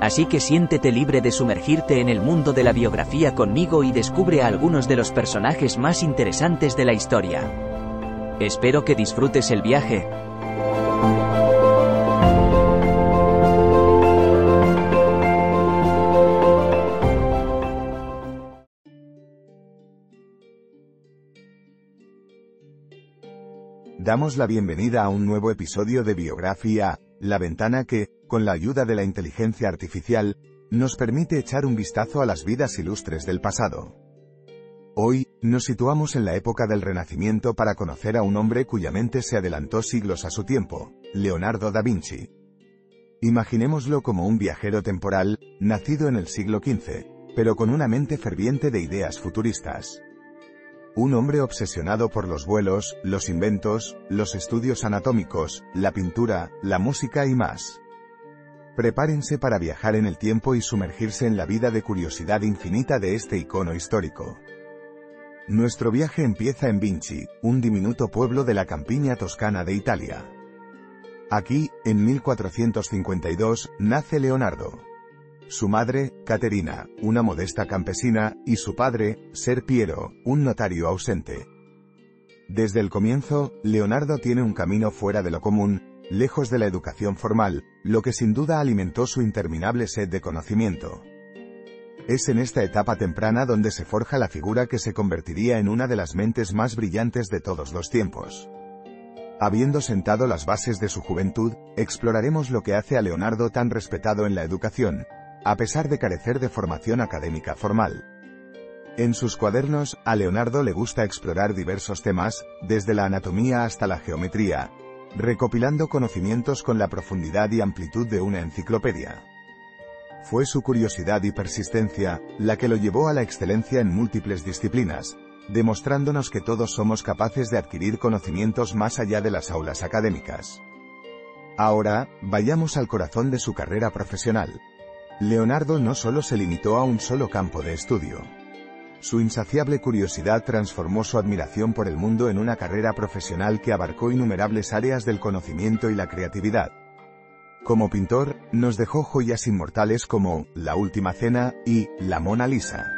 Así que siéntete libre de sumergirte en el mundo de la biografía conmigo y descubre a algunos de los personajes más interesantes de la historia. Espero que disfrutes el viaje. Damos la bienvenida a un nuevo episodio de Biografía, la ventana que, con la ayuda de la inteligencia artificial, nos permite echar un vistazo a las vidas ilustres del pasado. Hoy, nos situamos en la época del Renacimiento para conocer a un hombre cuya mente se adelantó siglos a su tiempo, Leonardo da Vinci. Imaginémoslo como un viajero temporal, nacido en el siglo XV, pero con una mente ferviente de ideas futuristas. Un hombre obsesionado por los vuelos, los inventos, los estudios anatómicos, la pintura, la música y más. Prepárense para viajar en el tiempo y sumergirse en la vida de curiosidad infinita de este icono histórico. Nuestro viaje empieza en Vinci, un diminuto pueblo de la campiña toscana de Italia. Aquí, en 1452, nace Leonardo su madre, Caterina, una modesta campesina, y su padre, Ser Piero, un notario ausente. Desde el comienzo, Leonardo tiene un camino fuera de lo común, lejos de la educación formal, lo que sin duda alimentó su interminable sed de conocimiento. Es en esta etapa temprana donde se forja la figura que se convertiría en una de las mentes más brillantes de todos los tiempos. Habiendo sentado las bases de su juventud, exploraremos lo que hace a Leonardo tan respetado en la educación, a pesar de carecer de formación académica formal. En sus cuadernos, a Leonardo le gusta explorar diversos temas, desde la anatomía hasta la geometría, recopilando conocimientos con la profundidad y amplitud de una enciclopedia. Fue su curiosidad y persistencia, la que lo llevó a la excelencia en múltiples disciplinas, demostrándonos que todos somos capaces de adquirir conocimientos más allá de las aulas académicas. Ahora, vayamos al corazón de su carrera profesional. Leonardo no solo se limitó a un solo campo de estudio. Su insaciable curiosidad transformó su admiración por el mundo en una carrera profesional que abarcó innumerables áreas del conocimiento y la creatividad. Como pintor, nos dejó joyas inmortales como La Última Cena y La Mona Lisa.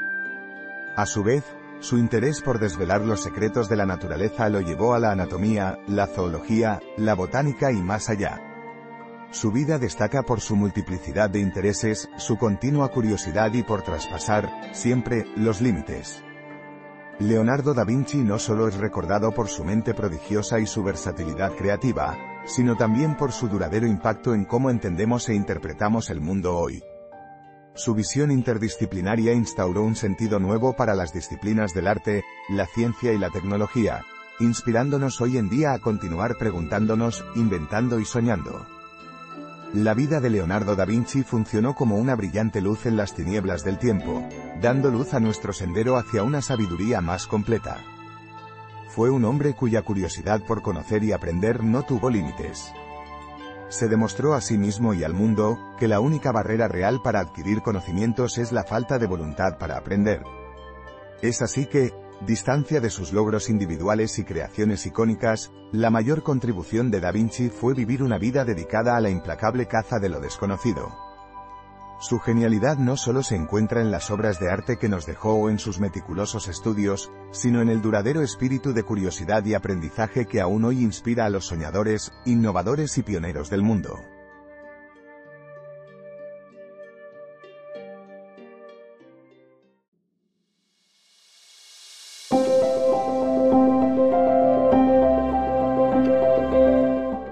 A su vez, su interés por desvelar los secretos de la naturaleza lo llevó a la anatomía, la zoología, la botánica y más allá. Su vida destaca por su multiplicidad de intereses, su continua curiosidad y por traspasar, siempre, los límites. Leonardo da Vinci no solo es recordado por su mente prodigiosa y su versatilidad creativa, sino también por su duradero impacto en cómo entendemos e interpretamos el mundo hoy. Su visión interdisciplinaria instauró un sentido nuevo para las disciplinas del arte, la ciencia y la tecnología, inspirándonos hoy en día a continuar preguntándonos, inventando y soñando. La vida de Leonardo da Vinci funcionó como una brillante luz en las tinieblas del tiempo, dando luz a nuestro sendero hacia una sabiduría más completa. Fue un hombre cuya curiosidad por conocer y aprender no tuvo límites. Se demostró a sí mismo y al mundo, que la única barrera real para adquirir conocimientos es la falta de voluntad para aprender. Es así que, distancia de sus logros individuales y creaciones icónicas, la mayor contribución de Da Vinci fue vivir una vida dedicada a la implacable caza de lo desconocido. Su genialidad no solo se encuentra en las obras de arte que nos dejó o en sus meticulosos estudios, sino en el duradero espíritu de curiosidad y aprendizaje que aún hoy inspira a los soñadores, innovadores y pioneros del mundo.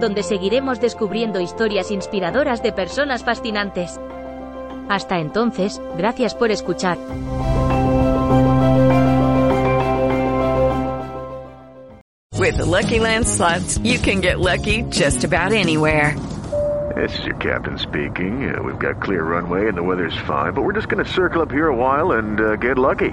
donde seguiremos descubriendo historias inspiradoras de personas fascinantes. Hasta entonces, gracias por escuchar. With the Lucky Land slots, you can get lucky just about anywhere. This is your captain speaking. Uh, we've got clear runway and the weather's fine, but we're just going to circle up here a while and uh, get lucky.